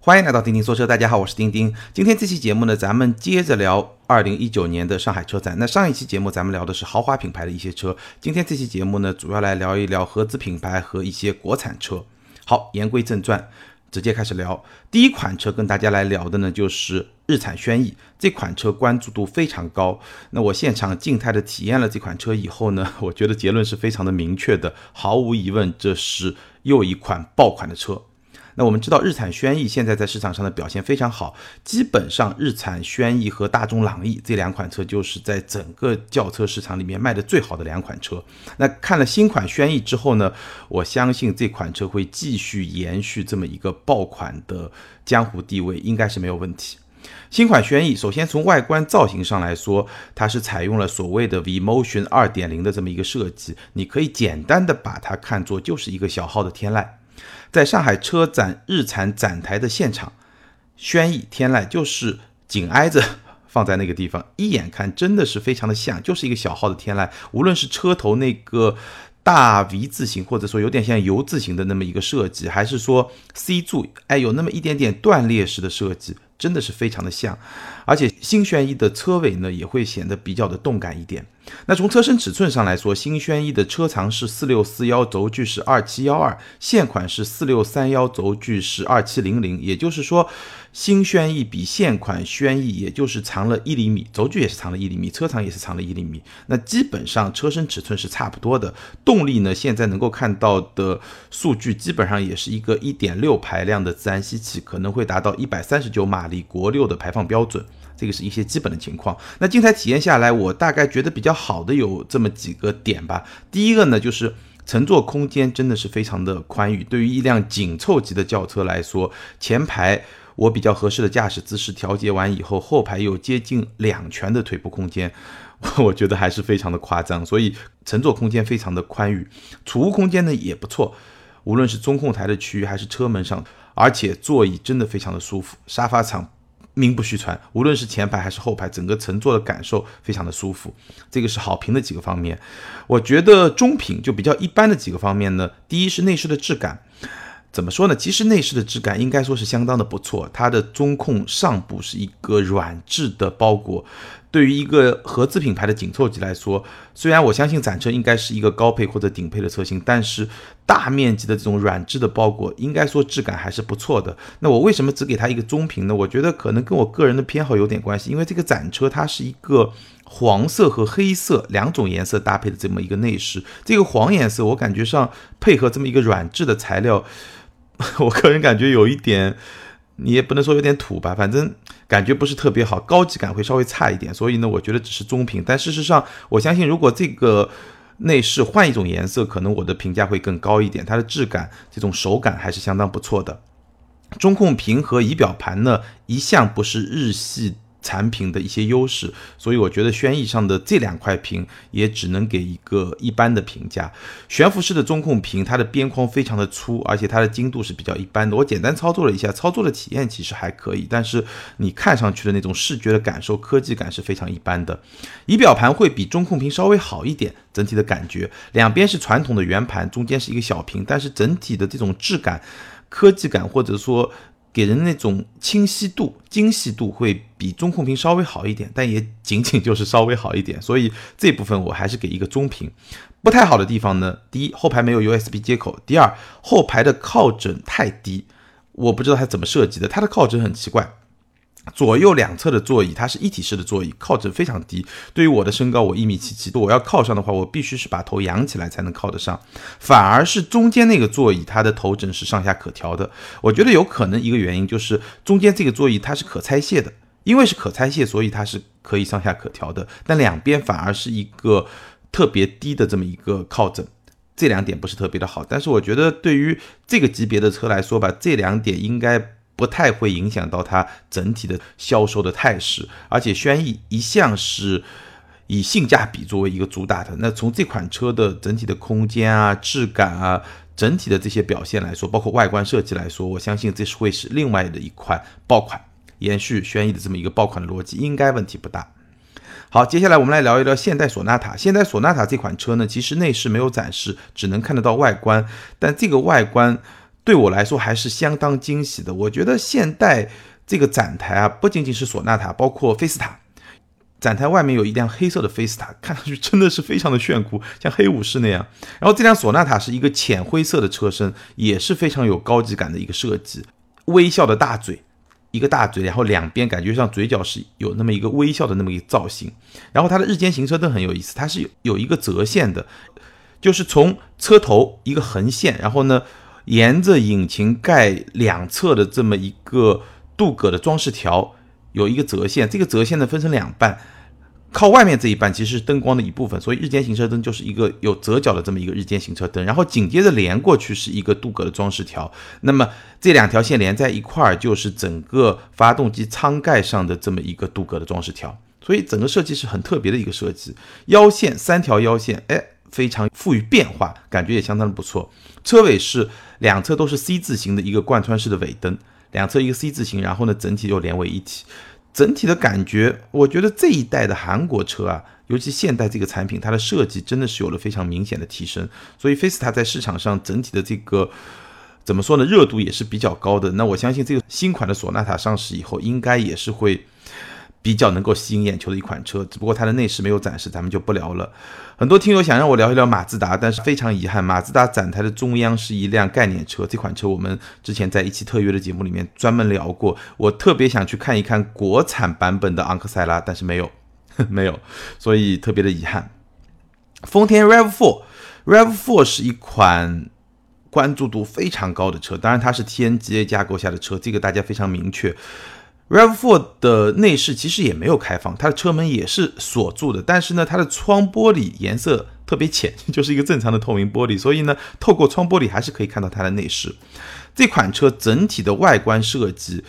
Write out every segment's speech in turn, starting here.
欢迎来到钉钉说车，大家好，我是钉钉。今天这期节目呢，咱们接着聊二零一九年的上海车展。那上一期节目咱们聊的是豪华品牌的一些车，今天这期节目呢，主要来聊一聊合资品牌和一些国产车。好，言归正传，直接开始聊。第一款车跟大家来聊的呢，就是日产轩逸这款车，关注度非常高。那我现场静态的体验了这款车以后呢，我觉得结论是非常的明确的，毫无疑问，这是又一款爆款的车。那我们知道，日产轩逸现在在市场上的表现非常好，基本上日产轩逸和大众朗逸这两款车就是在整个轿车市场里面卖的最好的两款车。那看了新款轩逸之后呢，我相信这款车会继续延续这么一个爆款的江湖地位，应该是没有问题。新款轩逸，首先从外观造型上来说，它是采用了所谓的 V Motion 二点零的这么一个设计，你可以简单的把它看作就是一个小号的天籁。在上海车展日产展台的现场，轩逸、天籁就是紧挨着放在那个地方，一眼看真的是非常的像，就是一个小号的天籁。无论是车头那个大 V 字形，或者说有点像 U 字形的那么一个设计，还是说 C 柱，哎，有那么一点点断裂式的设计。真的是非常的像，而且新轩逸的车尾呢也会显得比较的动感一点。那从车身尺寸上来说，新轩逸的车长是四六四幺，轴距是二七幺二，现款是四六三幺，轴距是二七零零，也就是说。新轩逸比现款轩逸也就是长了一厘米，轴距也是长了一厘米，车长也是长了一厘米。那基本上车身尺寸是差不多的。动力呢，现在能够看到的数据基本上也是一个一点六排量的自然吸气，可能会达到一百三十九马力国六的排放标准。这个是一些基本的情况。那静态体验下来，我大概觉得比较好的有这么几个点吧。第一个呢，就是乘坐空间真的是非常的宽裕。对于一辆紧凑级的轿车来说，前排。我比较合适的驾驶姿势调节完以后，后排有接近两拳的腿部空间，我觉得还是非常的夸张，所以乘坐空间非常的宽裕，储物空间呢也不错，无论是中控台的区域还是车门上，而且座椅真的非常的舒服，沙发场名不虚传，无论是前排还是后排，整个乘坐的感受非常的舒服，这个是好评的几个方面。我觉得中评就比较一般的几个方面呢，第一是内饰的质感。怎么说呢？其实内饰的质感应该说是相当的不错。它的中控上部是一个软质的包裹，对于一个合资品牌的紧凑级来说，虽然我相信展车应该是一个高配或者顶配的车型，但是大面积的这种软质的包裹，应该说质感还是不错的。那我为什么只给它一个中评呢？我觉得可能跟我个人的偏好有点关系，因为这个展车它是一个黄色和黑色两种颜色搭配的这么一个内饰，这个黄颜色我感觉上配合这么一个软质的材料。我个人感觉有一点，你也不能说有点土吧，反正感觉不是特别好，高级感会稍微差一点。所以呢，我觉得只是中评。但事实上，我相信如果这个内饰换一种颜色，可能我的评价会更高一点。它的质感、这种手感还是相当不错的。中控屏和仪表盘呢，一向不是日系。产品的一些优势，所以我觉得轩逸上的这两块屏也只能给一个一般的评价。悬浮式的中控屏，它的边框非常的粗，而且它的精度是比较一般的。我简单操作了一下，操作的体验其实还可以，但是你看上去的那种视觉的感受、科技感是非常一般的。仪表盘会比中控屏稍微好一点，整体的感觉，两边是传统的圆盘，中间是一个小屏，但是整体的这种质感、科技感或者说。给人那种清晰度、精细度会比中控屏稍微好一点，但也仅仅就是稍微好一点，所以这部分我还是给一个中评。不太好的地方呢，第一，后排没有 USB 接口；第二，后排的靠枕太低，我不知道它怎么设计的，它的靠枕很奇怪。左右两侧的座椅，它是一体式的座椅，靠枕非常低。对于我的身高，我一米七七，我要靠上的话，我必须是把头仰起来才能靠得上。反而是中间那个座椅，它的头枕是上下可调的。我觉得有可能一个原因就是中间这个座椅它是可拆卸的，因为是可拆卸，所以它是可以上下可调的。但两边反而是一个特别低的这么一个靠枕，这两点不是特别的好。但是我觉得对于这个级别的车来说吧，这两点应该。不太会影响到它整体的销售的态势，而且轩逸一向是以性价比作为一个主打的。那从这款车的整体的空间啊、质感啊、整体的这些表现来说，包括外观设计来说，我相信这是会是另外的一款爆款，延续轩逸的这么一个爆款的逻辑，应该问题不大。好，接下来我们来聊一聊现代索纳塔。现代索纳塔这款车呢，其实内饰没有展示，只能看得到外观，但这个外观。对我来说还是相当惊喜的。我觉得现代这个展台啊，不仅仅是索纳塔，包括菲斯塔。展台外面有一辆黑色的菲斯塔，看上去真的是非常的炫酷，像黑武士那样。然后这辆索纳塔是一个浅灰色的车身，也是非常有高级感的一个设计。微笑的大嘴，一个大嘴，然后两边感觉像嘴角是有那么一个微笑的那么一个造型。然后它的日间行车灯很有意思，它是有有一个折线的，就是从车头一个横线，然后呢沿着引擎盖两侧的这么一个镀铬的装饰条。有一个折线，这个折线呢分成两半，靠外面这一半其实是灯光的一部分，所以日间行车灯就是一个有折角的这么一个日间行车灯，然后紧接着连过去是一个镀铬的装饰条，那么这两条线连在一块儿就是整个发动机舱盖上的这么一个镀铬的装饰条，所以整个设计是很特别的一个设计。腰线三条腰线，哎，非常富于变化，感觉也相当的不错。车尾是两侧都是 C 字形的一个贯穿式的尾灯。两侧一个 C 字形，然后呢，整体又连为一体，整体的感觉，我觉得这一代的韩国车啊，尤其现代这个产品，它的设计真的是有了非常明显的提升。所以菲斯塔在市场上整体的这个怎么说呢，热度也是比较高的。那我相信这个新款的索纳塔上市以后，应该也是会。比较能够吸引眼球的一款车，只不过它的内饰没有展示，咱们就不聊了。很多听友想让我聊一聊马自达，但是非常遗憾，马自达展台的中央是一辆概念车。这款车我们之前在一期特约的节目里面专门聊过，我特别想去看一看国产版本的昂克赛拉，但是没有，没有，所以特别的遗憾。丰田 RAV4，RAV4 是一款关注度非常高的车，当然它是 TNGA 架构下的车，这个大家非常明确。RAV4 的内饰其实也没有开放，它的车门也是锁住的，但是呢，它的窗玻璃颜色特别浅，就是一个正常的透明玻璃，所以呢，透过窗玻璃还是可以看到它的内饰。这款车整体的外观设计，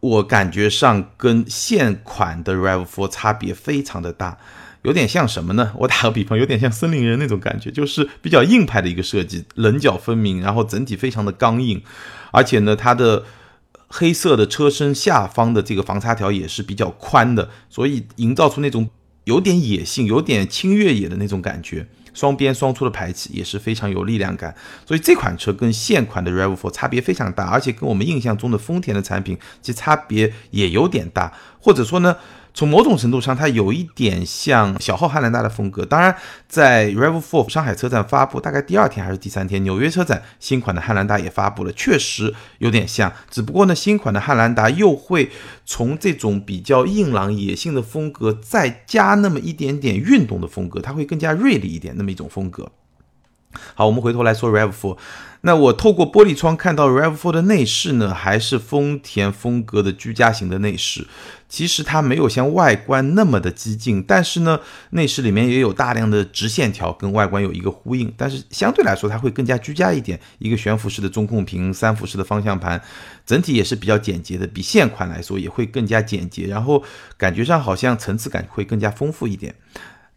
我感觉上跟现款的 RAV4 差别非常的大，有点像什么呢？我打个比方，有点像森林人那种感觉，就是比较硬派的一个设计，棱角分明，然后整体非常的刚硬，而且呢，它的。黑色的车身下方的这个防擦条也是比较宽的，所以营造出那种有点野性、有点轻越野的那种感觉。双边双出的排气也是非常有力量感，所以这款车跟现款的 RAV4 差别非常大，而且跟我们印象中的丰田的产品其实差别也有点大，或者说呢？从某种程度上，它有一点像小号汉兰达的风格。当然，在 RAV4 上海车展发布大概第二天还是第三天，纽约车展新款的汉兰达也发布了，确实有点像。只不过呢，新款的汉兰达又会从这种比较硬朗野性的风格，再加那么一点点运动的风格，它会更加锐利一点，那么一种风格。好，我们回头来说 RAV4。那我透过玻璃窗看到 RAV4 的内饰呢，还是丰田风格的居家型的内饰。其实它没有像外观那么的激进，但是呢，内饰里面也有大量的直线条，跟外观有一个呼应。但是相对来说，它会更加居家一点。一个悬浮式的中控屏，三辐式的方向盘，整体也是比较简洁的，比现款来说也会更加简洁。然后感觉上好像层次感会更加丰富一点。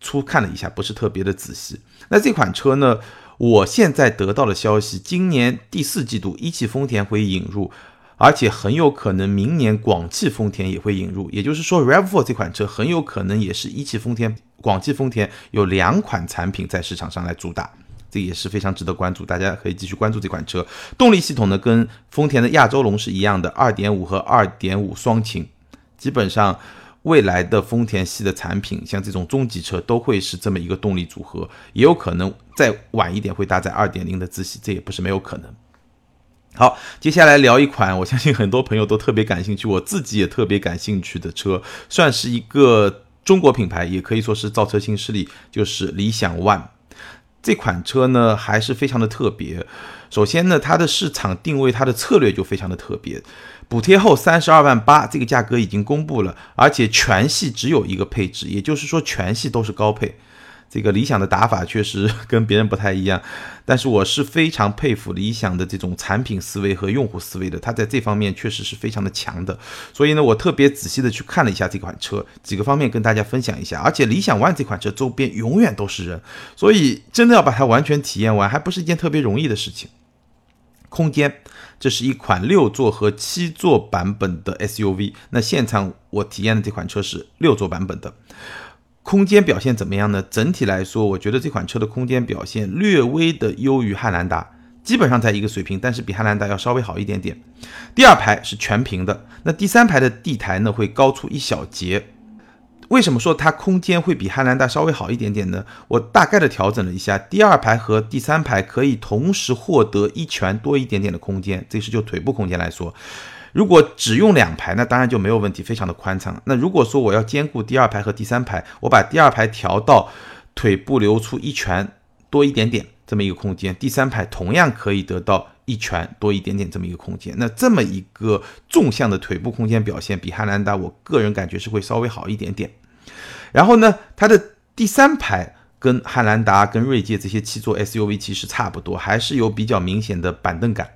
粗看了一下，不是特别的仔细。那这款车呢？我现在得到的消息，今年第四季度一汽丰田会引入，而且很有可能明年广汽丰田也会引入。也就是说，RAV4 这款车很有可能也是一汽丰田、广汽丰田有两款产品在市场上来主打，这也是非常值得关注。大家可以继续关注这款车。动力系统呢，跟丰田的亚洲龙是一样的，二点五和二点五双擎，基本上。未来的丰田系的产品，像这种中级车都会是这么一个动力组合，也有可能再晚一点会搭载二点零的自吸，这也不是没有可能。好，接下来聊一款我相信很多朋友都特别感兴趣，我自己也特别感兴趣的车，算是一个中国品牌，也可以说是造车新势力，就是理想 ONE。这款车呢还是非常的特别。首先呢，它的市场定位，它的策略就非常的特别。补贴后三十二万八，这个价格已经公布了，而且全系只有一个配置，也就是说全系都是高配。这个理想的打法确实 跟别人不太一样，但是我是非常佩服理想的这种产品思维和用户思维的，它在这方面确实是非常的强的。所以呢，我特别仔细的去看了一下这款车，几个方面跟大家分享一下。而且理想 ONE 这款车周边永远都是人，所以真的要把它完全体验完，还不是一件特别容易的事情。空间，这是一款六座和七座版本的 SUV。那现场我体验的这款车是六座版本的，空间表现怎么样呢？整体来说，我觉得这款车的空间表现略微的优于汉兰达，基本上在一个水平，但是比汉兰达要稍微好一点点。第二排是全平的，那第三排的地台呢会高出一小节。为什么说它空间会比汉兰达稍微好一点点呢？我大概的调整了一下，第二排和第三排可以同时获得一拳多一点点的空间，这是就腿部空间来说。如果只用两排，那当然就没有问题，非常的宽敞。那如果说我要兼顾第二排和第三排，我把第二排调到腿部留出一拳多一点点这么一个空间，第三排同样可以得到一拳多一点点这么一个空间。那这么一个纵向的腿部空间表现，比汉兰达我个人感觉是会稍微好一点点。然后呢，它的第三排跟汉兰达、跟锐界这些七座 SUV 其实差不多，还是有比较明显的板凳感。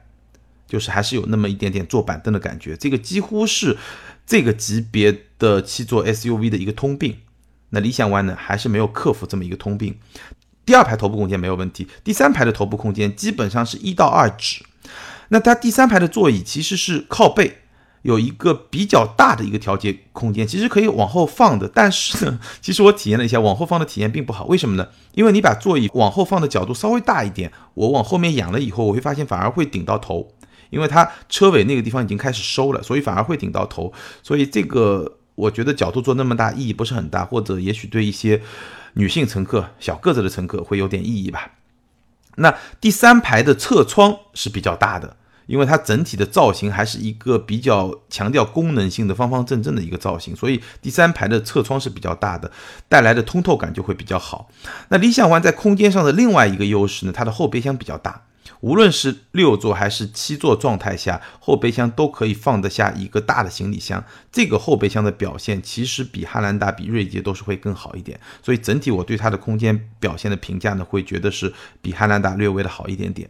就是还是有那么一点点坐板凳的感觉，这个几乎是这个级别的七座 SUV 的一个通病。那理想 ONE 呢，还是没有克服这么一个通病。第二排头部空间没有问题，第三排的头部空间基本上是一到二指。那它第三排的座椅其实是靠背，有一个比较大的一个调节空间，其实可以往后放的。但是呢，其实我体验了一下，往后放的体验并不好。为什么呢？因为你把座椅往后放的角度稍微大一点，我往后面仰了以后，我会发现反而会顶到头。因为它车尾那个地方已经开始收了，所以反而会顶到头，所以这个我觉得角度做那么大意义不是很大，或者也许对一些女性乘客、小个子的乘客会有点意义吧。那第三排的侧窗是比较大的，因为它整体的造型还是一个比较强调功能性的方方正正的一个造型，所以第三排的侧窗是比较大的，带来的通透感就会比较好。那理想 ONE 在空间上的另外一个优势呢，它的后备箱比较大。无论是六座还是七座状态下，后备箱都可以放得下一个大的行李箱。这个后备箱的表现其实比汉兰达、比锐界都是会更好一点。所以整体我对它的空间表现的评价呢，会觉得是比汉兰达略微的好一点点。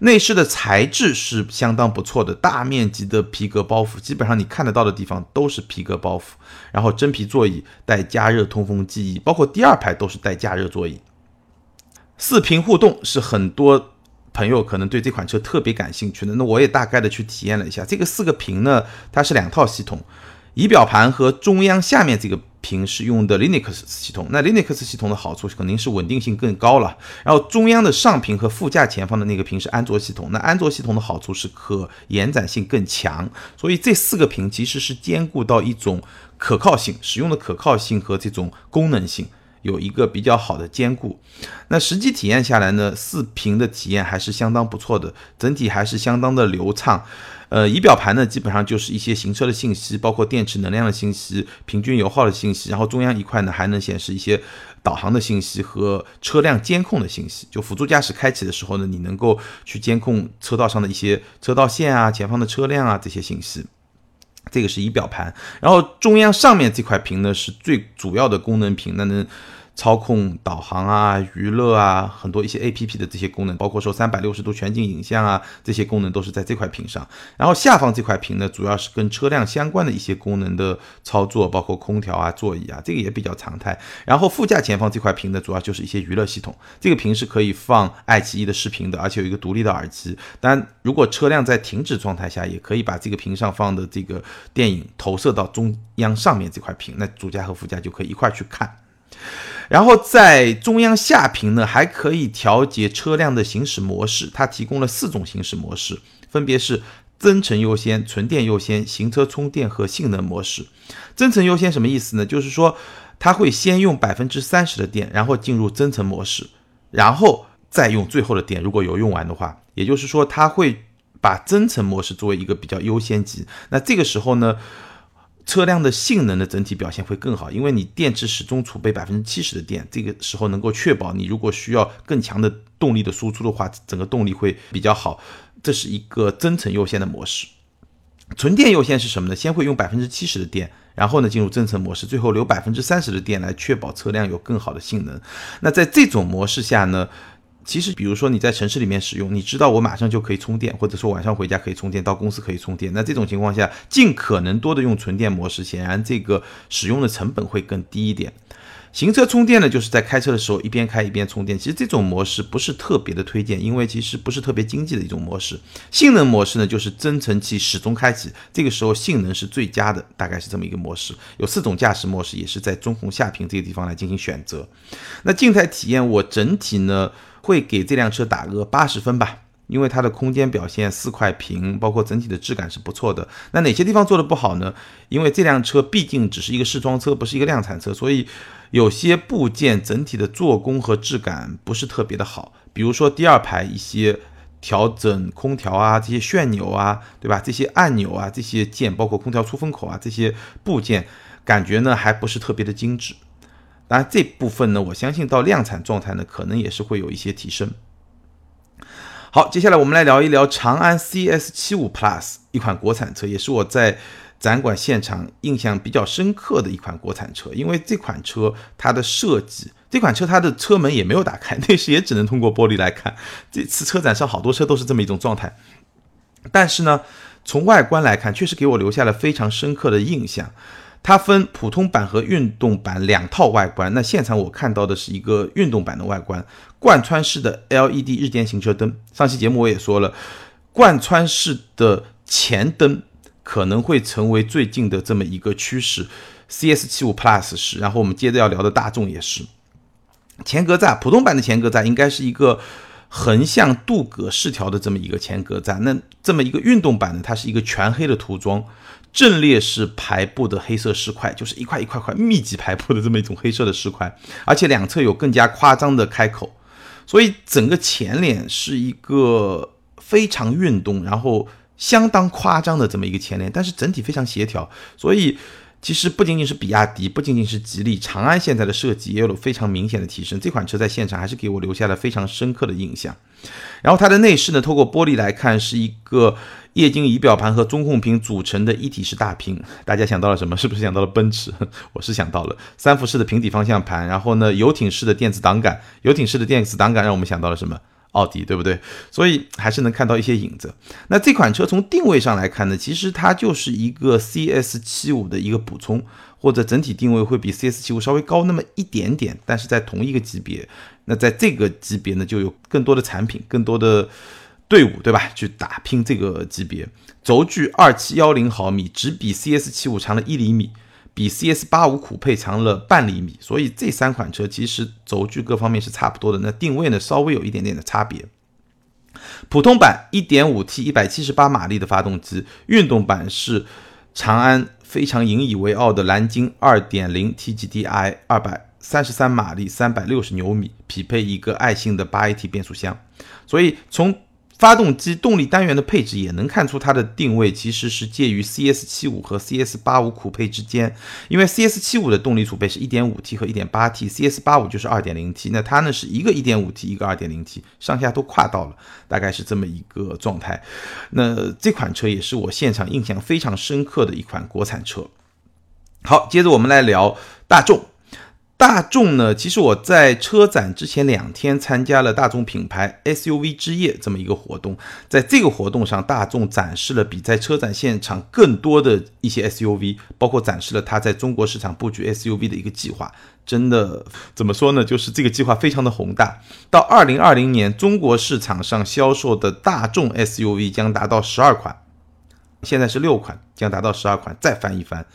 内饰的材质是相当不错的，大面积的皮革包覆，基本上你看得到的地方都是皮革包覆。然后真皮座椅带加热通风记忆，包括第二排都是带加热座椅。四屏互动是很多。朋友可能对这款车特别感兴趣的，那我也大概的去体验了一下。这个四个屏呢，它是两套系统，仪表盘和中央下面这个屏是用的 Linux 系统。那 Linux 系统的好处肯定是稳定性更高了。然后中央的上屏和副驾前方的那个屏是安卓系统，那安卓系统的好处是可延展性更强。所以这四个屏其实是兼顾到一种可靠性、使用的可靠性和这种功能性。有一个比较好的兼顾，那实际体验下来呢，四屏的体验还是相当不错的，整体还是相当的流畅。呃，仪表盘呢，基本上就是一些行车的信息，包括电池能量的信息、平均油耗的信息，然后中央一块呢还能显示一些导航的信息和车辆监控的信息。就辅助驾驶开启的时候呢，你能够去监控车道上的一些车道线啊、前方的车辆啊这些信息。这个是仪表盘，然后中央上面这块屏呢是最主要的功能屏，那能。操控导航啊、娱乐啊，很多一些 A P P 的这些功能，包括说三百六十度全景影像啊，这些功能都是在这块屏上。然后下方这块屏呢，主要是跟车辆相关的一些功能的操作，包括空调啊、座椅啊，这个也比较常态。然后副驾前方这块屏呢，主要就是一些娱乐系统。这个屏是可以放爱奇艺的视频的，而且有一个独立的耳机。当然，如果车辆在停止状态下，也可以把这个屏上放的这个电影投射到中央上面这块屏，那主驾和副驾就可以一块去看。然后在中央下屏呢，还可以调节车辆的行驶模式。它提供了四种行驶模式，分别是增程优先、纯电优先、行车充电和性能模式。增程优先什么意思呢？就是说它会先用百分之三十的电，然后进入增程模式，然后再用最后的电。如果有用完的话，也就是说它会把增程模式作为一个比较优先级。那这个时候呢？车辆的性能的整体表现会更好，因为你电池始终储备百分之七十的电，这个时候能够确保你如果需要更强的动力的输出的话，整个动力会比较好。这是一个增程优先的模式。纯电优先是什么呢？先会用百分之七十的电，然后呢进入增程模式，最后留百分之三十的电来确保车辆有更好的性能。那在这种模式下呢？其实，比如说你在城市里面使用，你知道我马上就可以充电，或者说晚上回家可以充电，到公司可以充电。那这种情况下，尽可能多的用纯电模式，显然这个使用的成本会更低一点。行车充电呢，就是在开车的时候一边开一边充电。其实这种模式不是特别的推荐，因为其实不是特别经济的一种模式。性能模式呢，就是增程器始终开启，这个时候性能是最佳的，大概是这么一个模式。有四种驾驶模式，也是在中控下屏这个地方来进行选择。那静态体验，我整体呢。会给这辆车打个八十分吧，因为它的空间表现四块屏，包括整体的质感是不错的。那哪些地方做的不好呢？因为这辆车毕竟只是一个试装车，不是一个量产车，所以有些部件整体的做工和质感不是特别的好。比如说第二排一些调整空调啊，这些旋钮啊，对吧？这些按钮啊，这些键，包括空调出风口啊，这些部件感觉呢还不是特别的精致。当然这部分呢，我相信到量产状态呢，可能也是会有一些提升。好，接下来我们来聊一聊长安 CS 七五 Plus 一款国产车，也是我在展馆现场印象比较深刻的一款国产车。因为这款车它的设计，这款车它的车门也没有打开，内饰也只能通过玻璃来看。这次车展上好多车都是这么一种状态。但是呢，从外观来看，确实给我留下了非常深刻的印象。它分普通版和运动版两套外观。那现场我看到的是一个运动版的外观，贯穿式的 LED 日间行车灯。上期节目我也说了，贯穿式的前灯可能会成为最近的这么一个趋势。CS75 Plus 是，然后我们接着要聊的大众也是。前格栅，普通版的前格栅应该是一个横向镀铬饰条的这么一个前格栅。那这么一个运动版呢，它是一个全黑的涂装。阵列式排布的黑色石块，就是一块一块块密集排布的这么一种黑色的石块，而且两侧有更加夸张的开口，所以整个前脸是一个非常运动，然后相当夸张的这么一个前脸，但是整体非常协调，所以。其实不仅仅是比亚迪，不仅仅是吉利，长安现在的设计也有了非常明显的提升。这款车在现场还是给我留下了非常深刻的印象。然后它的内饰呢，透过玻璃来看，是一个液晶仪表盘和中控屏组成的一体式大屏。大家想到了什么？是不是想到了奔驰？我是想到了三辐式的平底方向盘，然后呢，游艇式的电子档杆，游艇式的电子档杆让我们想到了什么？奥迪对不对？所以还是能看到一些影子。那这款车从定位上来看呢，其实它就是一个 CS 七五的一个补充，或者整体定位会比 CS 七五稍微高那么一点点，但是在同一个级别。那在这个级别呢，就有更多的产品，更多的队伍，对吧？去打拼这个级别。轴距二七幺零毫米，只比 CS 七五长了一厘米。比 CS 八五酷配长了半厘米，所以这三款车其实轴距各方面是差不多的。那定位呢，稍微有一点点的差别。普通版 1.5T 178马力的发动机，运动版是长安非常引以为傲的蓝鲸 2.0T GDI，二百三十三马力，三百六十牛米，匹配一个爱信的 8AT 变速箱。所以从发动机动力单元的配置也能看出它的定位其实是介于 CS 七五和 CS 八五酷配之间，因为 CS 七五的动力储备是一点五 T 和一点八 T，CS 八五就是二点零 T，那它呢是一个一点五 T，一个二点零 T，上下都跨到了，大概是这么一个状态。那这款车也是我现场印象非常深刻的一款国产车。好，接着我们来聊大众。大众呢，其实我在车展之前两天参加了大众品牌 SUV 之夜这么一个活动，在这个活动上，大众展示了比在车展现场更多的一些 SUV，包括展示了它在中国市场布局 SUV 的一个计划。真的怎么说呢？就是这个计划非常的宏大，到二零二零年，中国市场上销售的大众 SUV 将达到十二款，现在是六款，将达到十二款，再翻一番。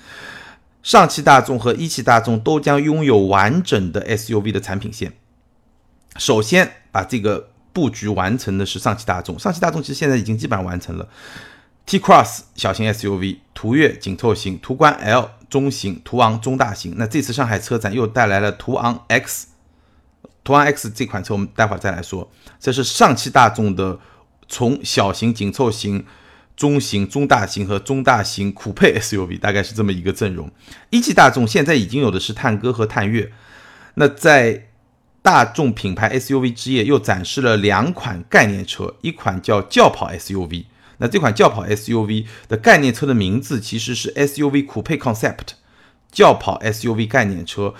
上汽大众和一汽大众都将拥有完整的 SUV 的产品线。首先把这个布局完成的是上汽大众，上汽大众其实现在已经基本上完成了 T Cross 小型 SUV、途岳紧凑型、途观 L 中型、途昂中大型。那这次上海车展又带来了途昂 X，途昂 X 这款车我们待会儿再来说。这是上汽大众的从小型紧凑型。中型、中大型和中大型酷配 SUV 大概是这么一个阵容。一汽大众现在已经有的是探歌和探岳。那在大众品牌 SUV 之夜又展示了两款概念车，一款叫轿跑 SUV。那这款轿跑 SUV 的概念车的名字其实是 SUV 酷配 Concept，轿跑 SUV 概念车。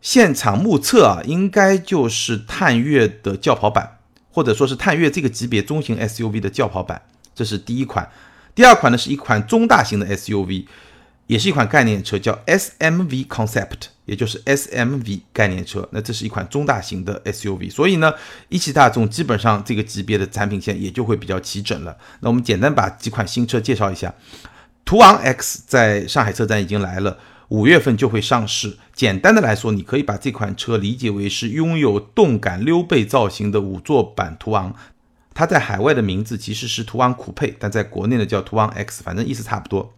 现场目测啊，应该就是探岳的轿跑版，或者说是探岳这个级别中型 SUV 的轿跑版。这是第一款，第二款呢是一款中大型的 SUV，也是一款概念车，叫 SMV Concept，也就是 SMV 概念车。那这是一款中大型的 SUV，所以呢，一汽大众基本上这个级别的产品线也就会比较齐整了。那我们简单把几款新车介绍一下，途昂 X 在上海车展已经来了，五月份就会上市。简单的来说，你可以把这款车理解为是拥有动感溜背造型的五座版途昂。它在海外的名字其实是途昂酷配，但在国内呢叫途昂 X，反正意思差不多。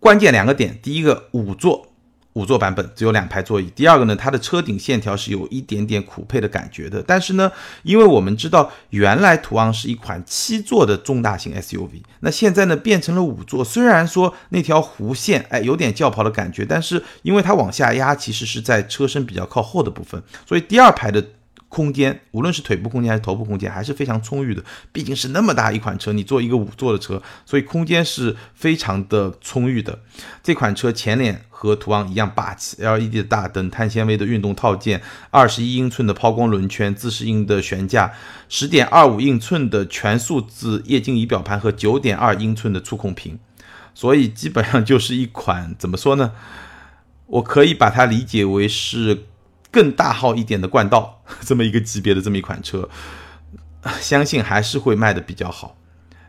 关键两个点，第一个五座。五座版本只有两排座椅。第二个呢，它的车顶线条是有一点点酷配的感觉的。但是呢，因为我们知道原来途昂是一款七座的中大型 SUV，那现在呢变成了五座。虽然说那条弧线哎有点轿跑的感觉，但是因为它往下压，其实是在车身比较靠后的部分，所以第二排的。空间，无论是腿部空间还是头部空间，还是非常充裕的。毕竟是那么大一款车，你坐一个五座的车，所以空间是非常的充裕的。这款车前脸和途昂一样霸气，LED 的大灯，碳纤维的运动套件，二十一英寸的抛光轮圈，自适应的悬架，十点二五英寸的全数字液晶仪表盘和九点二英寸的触控屏，所以基本上就是一款怎么说呢？我可以把它理解为是。更大号一点的冠道，这么一个级别的这么一款车，相信还是会卖的比较好，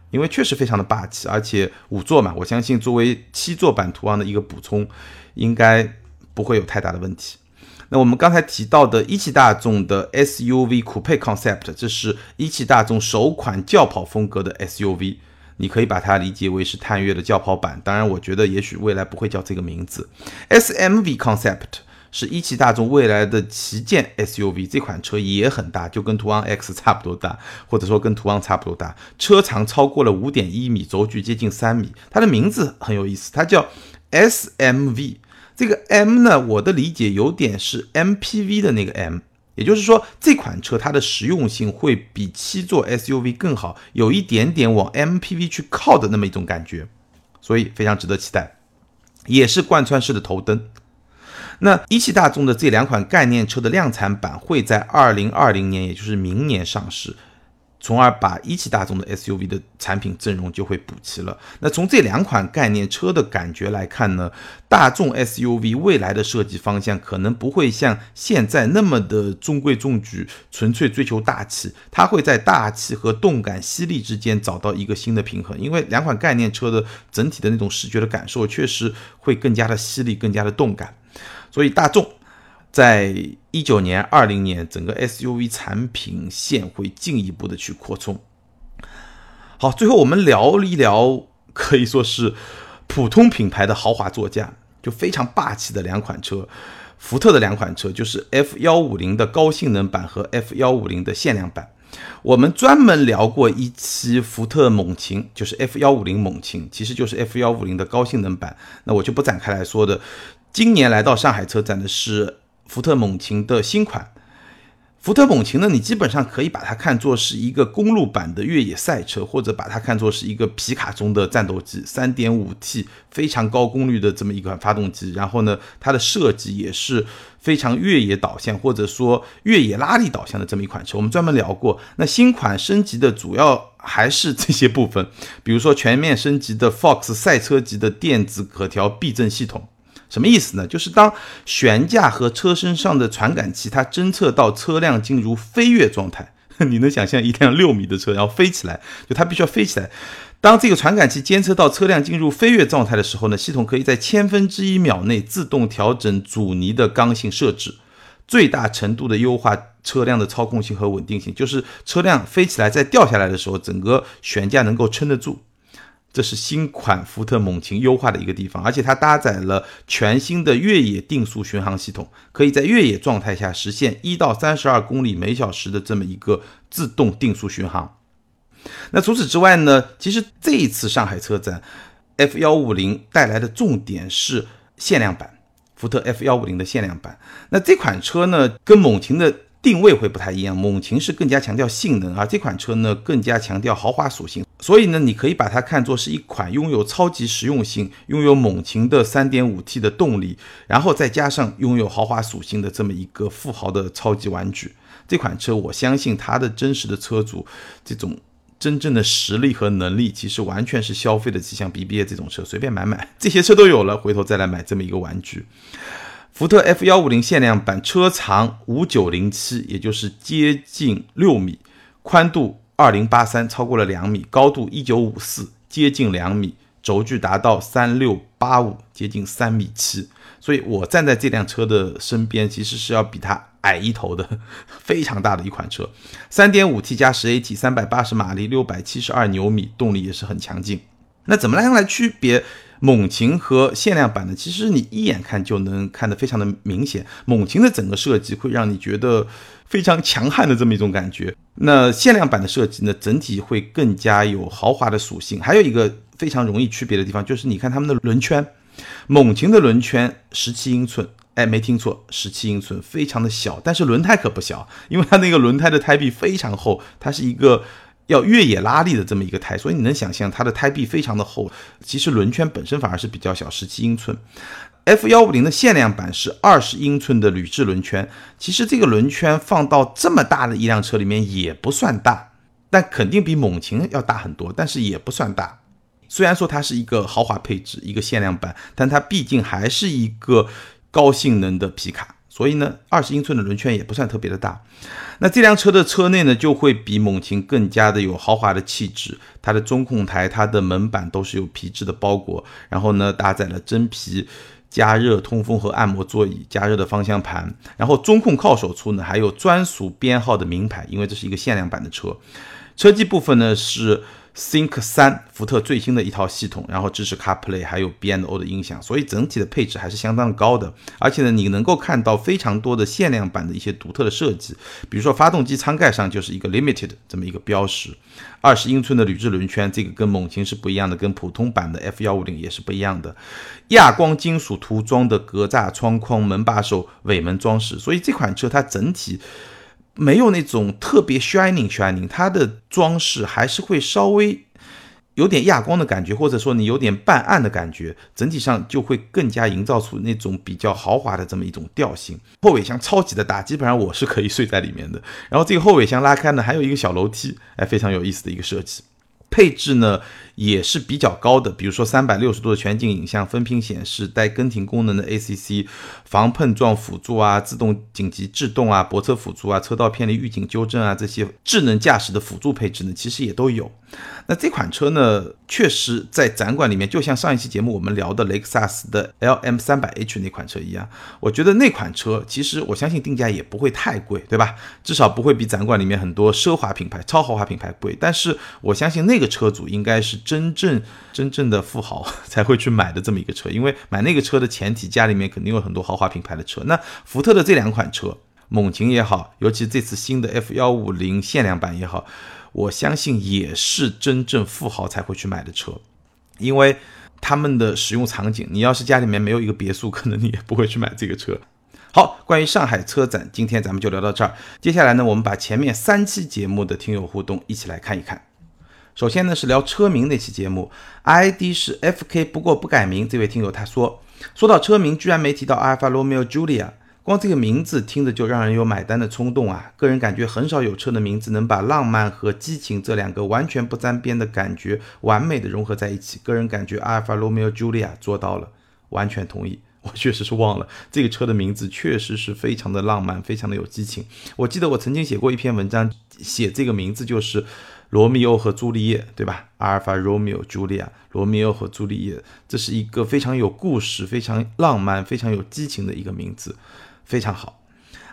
因为确实非常的霸气，而且五座嘛，我相信作为七座版途昂的一个补充，应该不会有太大的问题。那我们刚才提到的一汽大众的 SUV Coupe Concept，这是一汽大众首款轿跑风格的 SUV，你可以把它理解为是探岳的轿跑版。当然，我觉得也许未来不会叫这个名字，SMV Concept。是一汽大众未来的旗舰 SUV，这款车也很大，就跟途昂 X 差不多大，或者说跟途昂差不多大。车长超过了五点一米，轴距接近三米。它的名字很有意思，它叫 SMV。这个 M 呢，我的理解有点是 MPV 的那个 M，也就是说这款车它的实用性会比七座 SUV 更好，有一点点往 MPV 去靠的那么一种感觉，所以非常值得期待。也是贯穿式的头灯。那一汽大众的这两款概念车的量产版会在二零二零年，也就是明年上市，从而把一汽大众的 SUV 的产品阵容就会补齐了。那从这两款概念车的感觉来看呢，大众 SUV 未来的设计方向可能不会像现在那么的中规中矩，纯粹追求大气，它会在大气和动感犀利之间找到一个新的平衡。因为两款概念车的整体的那种视觉的感受，确实会更加的犀利，更加的动感。所以大众在一九年、二零年整个 SUV 产品线会进一步的去扩充。好，最后我们聊一聊可以说是普通品牌的豪华座驾，就非常霸气的两款车，福特的两款车，就是 F 幺五零的高性能版和 F 幺五零的限量版。我们专门聊过一期福特猛禽，就是 F 幺五零猛禽，其实就是 F 幺五零的高性能版，那我就不展开来说的。今年来到上海车展的是福特猛禽的新款。福特猛禽呢，你基本上可以把它看作是一个公路版的越野赛车，或者把它看作是一个皮卡中的战斗机，三点五 T 非常高功率的这么一款发动机。然后呢，它的设计也是非常越野导向，或者说越野拉力导向的这么一款车。我们专门聊过，那新款升级的主要还是这些部分，比如说全面升级的 Fox 赛车级的电子可调避震系统。什么意思呢？就是当悬架和车身上的传感器它侦测到车辆进入飞跃状态，你能想象一辆六米的车要飞起来，就它必须要飞起来。当这个传感器监测到车辆进入飞跃状态的时候呢，系统可以在千分之一秒内自动调整阻尼的刚性设置，最大程度的优化车辆的操控性和稳定性。就是车辆飞起来再掉下来的时候，整个悬架能够撑得住。这是新款福特猛禽优化的一个地方，而且它搭载了全新的越野定速巡航系统，可以在越野状态下实现一到三十二公里每小时的这么一个自动定速巡航。那除此之外呢？其实这一次上海车展，F 幺五零带来的重点是限量版，福特 F 幺五零的限量版。那这款车呢，跟猛禽的。定位会不太一样，猛禽是更加强调性能，而这款车呢更加强调豪华属性，所以呢你可以把它看作是一款拥有超级实用性、拥有猛禽的 3.5T 的动力，然后再加上拥有豪华属性的这么一个富豪的超级玩具。这款车我相信它的真实的车主这种真正的实力和能力，其实完全是消费得起像 BBA 这种车随便买买，这些车都有了，回头再来买这么一个玩具。福特 F 幺五零限量版车长五九零七，也就是接近六米，宽度二零八三，超过了两米，高度一九五四，接近两米，轴距达到三六八五，接近三米七。所以我站在这辆车的身边，其实是要比它矮一头的，非常大的一款车。三点五 T 加十 AT，三百八十马力，六百七十二牛米，动力也是很强劲。那怎么来区别猛禽和限量版的？其实你一眼看就能看得非常的明显，猛禽的整个设计会让你觉得非常强悍的这么一种感觉。那限量版的设计呢，整体会更加有豪华的属性。还有一个非常容易区别的地方，就是你看它们的轮圈，猛禽的轮圈十七英寸，哎，没听错，十七英寸，非常的小，但是轮胎可不小，因为它那个轮胎的胎壁非常厚，它是一个。要越野拉力的这么一个胎，所以你能想象它的胎壁非常的厚。其实轮圈本身反而是比较小，十七英寸。F 幺五零的限量版是二十英寸的铝制轮圈。其实这个轮圈放到这么大的一辆车里面也不算大，但肯定比猛禽要大很多，但是也不算大。虽然说它是一个豪华配置，一个限量版，但它毕竟还是一个高性能的皮卡。所以呢，二十英寸的轮圈也不算特别的大。那这辆车的车内呢，就会比猛禽更加的有豪华的气质。它的中控台、它的门板都是有皮质的包裹，然后呢，搭载了真皮加热、通风和按摩座椅，加热的方向盘。然后中控靠手处呢，还有专属编号的名牌，因为这是一个限量版的车。车机部分呢是。Think 三，福特最新的一套系统，然后支持 CarPlay，还有 B&O 的音响，所以整体的配置还是相当高的。而且呢，你能够看到非常多的限量版的一些独特的设计，比如说发动机舱盖上就是一个 Limited 这么一个标识，二十英寸的铝制轮圈，这个跟猛禽是不一样的，跟普通版的 F 幺五零也是不一样的。亚光金属涂装的格栅窗框、门把手、尾门装饰，所以这款车它整体。没有那种特别 shining shining，它的装饰还是会稍微有点亚光的感觉，或者说你有点半暗的感觉，整体上就会更加营造出那种比较豪华的这么一种调性。后尾箱超级的大，基本上我是可以睡在里面的。然后这个后尾箱拉开呢，还有一个小楼梯，哎，非常有意思的一个设计。配置呢也是比较高的，比如说三百六十度的全景影像、分屏显示、带跟停功能的 ACC、防碰撞辅助啊、自动紧急制动啊、泊车辅助啊、车道偏离预警纠正啊这些智能驾驶的辅助配置呢，其实也都有。那这款车呢，确实在展馆里面，就像上一期节目我们聊的雷克萨斯的 LM 三百 H 那款车一样，我觉得那款车其实我相信定价也不会太贵，对吧？至少不会比展馆里面很多奢华品牌、超豪华品牌贵。但是我相信那个。车主应该是真正真正的富豪 才会去买的这么一个车，因为买那个车的前提，家里面肯定有很多豪华品牌的车。那福特的这两款车，猛禽也好，尤其这次新的 F 幺五零限量版也好，我相信也是真正富豪才会去买的车，因为他们的使用场景，你要是家里面没有一个别墅，可能你也不会去买这个车。好，关于上海车展，今天咱们就聊到这儿。接下来呢，我们把前面三期节目的听友互动一起来看一看。首先呢是聊车名那期节目，ID 是 FK，不过不改名。这位听友他说，说到车名，居然没提到阿尔法罗密欧 Julia，光这个名字听着就让人有买单的冲动啊！个人感觉很少有车的名字能把浪漫和激情这两个完全不沾边的感觉完美的融合在一起。个人感觉阿尔法罗密欧 Julia 做到了，完全同意。我确实是忘了这个车的名字，确实是非常的浪漫，非常的有激情。我记得我曾经写过一篇文章，写这个名字就是。罗密欧和朱丽叶，对吧？阿尔法罗密欧、朱莉亚，罗密欧和朱丽叶，这是一个非常有故事、非常浪漫、非常有激情的一个名字，非常好。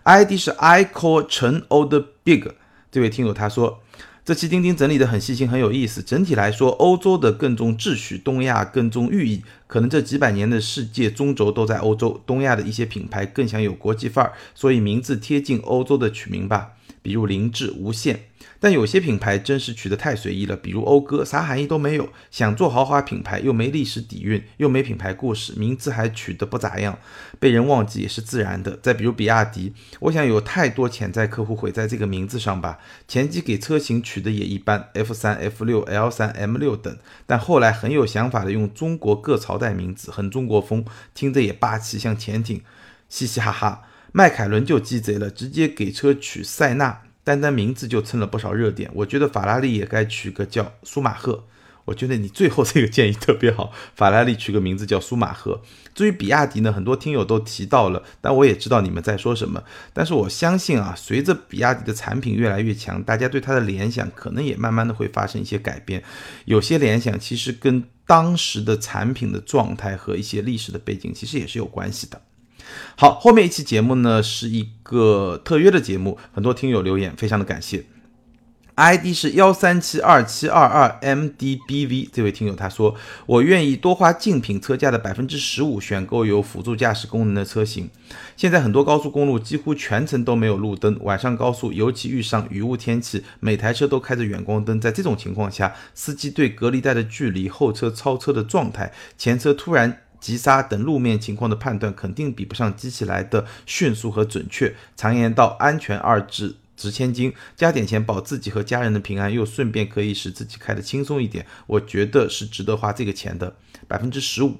ID 是 I call 城 old Big，这位听友他说，这期钉钉整理的很细心，很有意思。整体来说，欧洲的更重秩序，东亚更重寓意。可能这几百年的世界中轴都在欧洲，东亚的一些品牌更想有国际范儿，所以名字贴近欧洲的取名吧，比如凌志、无限。但有些品牌真是取得太随意了，比如讴歌，啥含义都没有。想做豪华品牌，又没历史底蕴，又没品牌故事，名字还取得不咋样，被人忘记也是自然的。再比如比亚迪，我想有太多潜在客户毁在这个名字上吧。前期给车型取的也一般，F 三、F 六、L 三、M 六等，但后来很有想法的用中国各朝代名字，很中国风，听着也霸气，像潜艇，嘻嘻哈哈。迈凯伦就鸡贼了，直接给车取塞纳。单单名字就蹭了不少热点，我觉得法拉利也该取个叫舒马赫。我觉得你最后这个建议特别好，法拉利取个名字叫舒马赫。至于比亚迪呢，很多听友都提到了，但我也知道你们在说什么。但是我相信啊，随着比亚迪的产品越来越强，大家对它的联想可能也慢慢的会发生一些改变。有些联想其实跟当时的产品的状态和一些历史的背景其实也是有关系的。好，后面一期节目呢是一个特约的节目，很多听友留言，非常的感谢。ID 是幺三七二七二二 MDBV，这位听友他说，我愿意多花竞品车价的百分之十五选购有辅助驾驶功能的车型。现在很多高速公路几乎全程都没有路灯，晚上高速尤其遇上雨雾天气，每台车都开着远光灯。在这种情况下，司机对隔离带的距离、后车超车的状态、前车突然急刹等路面情况的判断，肯定比不上机器来的迅速和准确。常言道，安全二字。值千金，加点钱保自己和家人的平安，又顺便可以使自己开得轻松一点，我觉得是值得花这个钱的。百分之十五，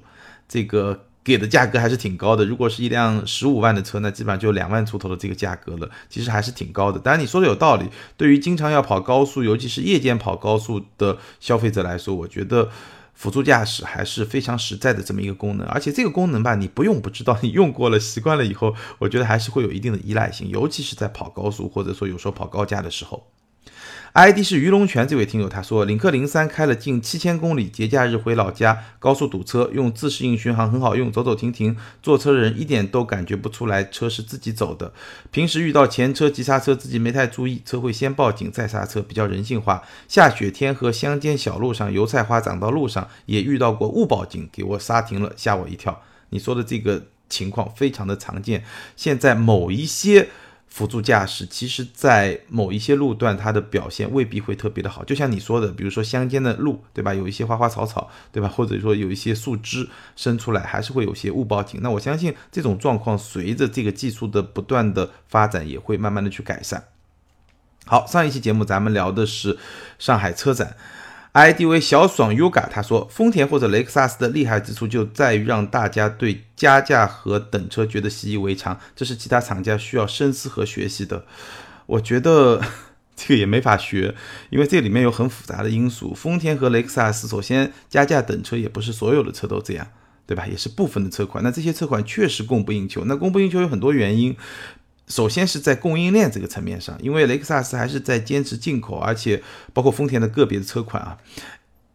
这个给的价格还是挺高的。如果是一辆十五万的车，那基本上就两万出头的这个价格了，其实还是挺高的。当然你说的有道理，对于经常要跑高速，尤其是夜间跑高速的消费者来说，我觉得。辅助驾驶还是非常实在的这么一个功能，而且这个功能吧，你不用不知道，你用过了习惯了以后，我觉得还是会有一定的依赖性，尤其是在跑高速或者说有时候跑高架的时候。ID 是鱼龙泉这位听友，他说领克零三开了近七千公里，节假日回老家，高速堵车，用自适应巡航很好用，走走停停，坐车人一点都感觉不出来车是自己走的。平时遇到前车急刹车，自己没太注意，车会先报警再刹车，比较人性化。下雪天和乡间小路上，油菜花长到路上，也遇到过误报警，给我刹停了，吓我一跳。你说的这个情况非常的常见，现在某一些。辅助驾驶其实，在某一些路段，它的表现未必会特别的好。就像你说的，比如说乡间的路，对吧？有一些花花草草，对吧？或者说有一些树枝伸出来，还是会有些误报警。那我相信这种状况，随着这个技术的不断的发展，也会慢慢的去改善。好，上一期节目咱们聊的是上海车展。ID 为小爽 Yoga，他说，丰田或者雷克萨斯的厉害之处就在于让大家对加价和等车觉得习以为常，这是其他厂家需要深思和学习的。我觉得这个也没法学，因为这里面有很复杂的因素。丰田和雷克萨斯首先加价等车也不是所有的车都这样，对吧？也是部分的车款。那这些车款确实供不应求，那供不应求有很多原因。首先是在供应链这个层面上，因为雷克萨斯还是在坚持进口，而且包括丰田的个别的车款啊，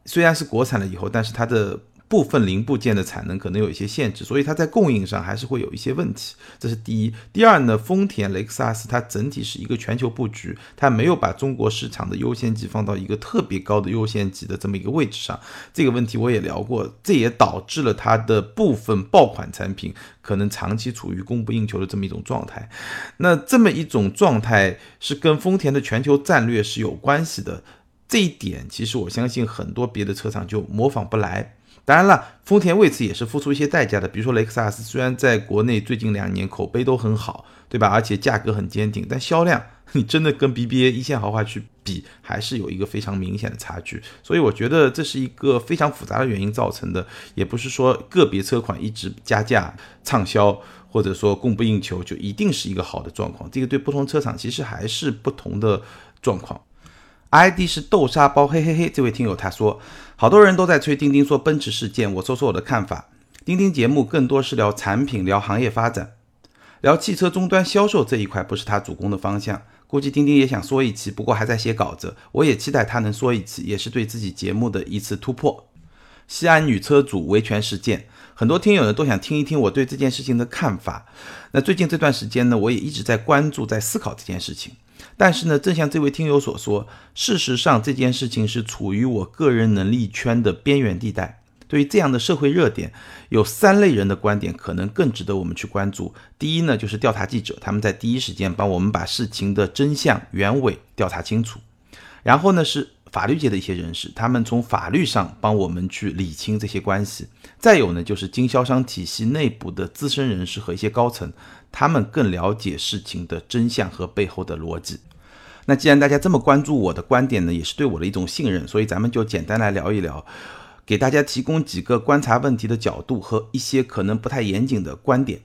虽然是国产了以后，但是它的。部分零部件的产能可能有一些限制，所以它在供应上还是会有一些问题。这是第一。第二呢，丰田、雷克萨斯它整体是一个全球布局，它没有把中国市场的优先级放到一个特别高的优先级的这么一个位置上。这个问题我也聊过，这也导致了它的部分爆款产品可能长期处于供不应求的这么一种状态。那这么一种状态是跟丰田的全球战略是有关系的。这一点其实我相信很多别的车厂就模仿不来。当然了，丰田为此也是付出一些代价的。比如说雷克萨斯，虽然在国内最近两年口碑都很好，对吧？而且价格很坚定，但销量你真的跟 BBA 一线豪华去比，还是有一个非常明显的差距。所以我觉得这是一个非常复杂的原因造成的，也不是说个别车款一直加价畅销，或者说供不应求就一定是一个好的状况。这个对不同车厂其实还是不同的状况。ID 是豆沙包，嘿嘿嘿，这位听友他说，好多人都在催钉钉说奔驰事件，我说说我的看法。钉钉节目更多是聊产品、聊行业发展、聊汽车终端销售这一块，不是他主攻的方向。估计钉钉也想说一期，不过还在写稿子。我也期待他能说一期，也是对自己节目的一次突破。西安女车主维权事件，很多听友呢都想听一听我对这件事情的看法。那最近这段时间呢，我也一直在关注、在思考这件事情。但是呢，正像这位听友所说，事实上这件事情是处于我个人能力圈的边缘地带。对于这样的社会热点，有三类人的观点可能更值得我们去关注。第一呢，就是调查记者，他们在第一时间帮我们把事情的真相原委调查清楚。然后呢，是法律界的一些人士，他们从法律上帮我们去理清这些关系。再有呢，就是经销商体系内部的资深人士和一些高层，他们更了解事情的真相和背后的逻辑。那既然大家这么关注我的观点呢，也是对我的一种信任，所以咱们就简单来聊一聊，给大家提供几个观察问题的角度和一些可能不太严谨的观点。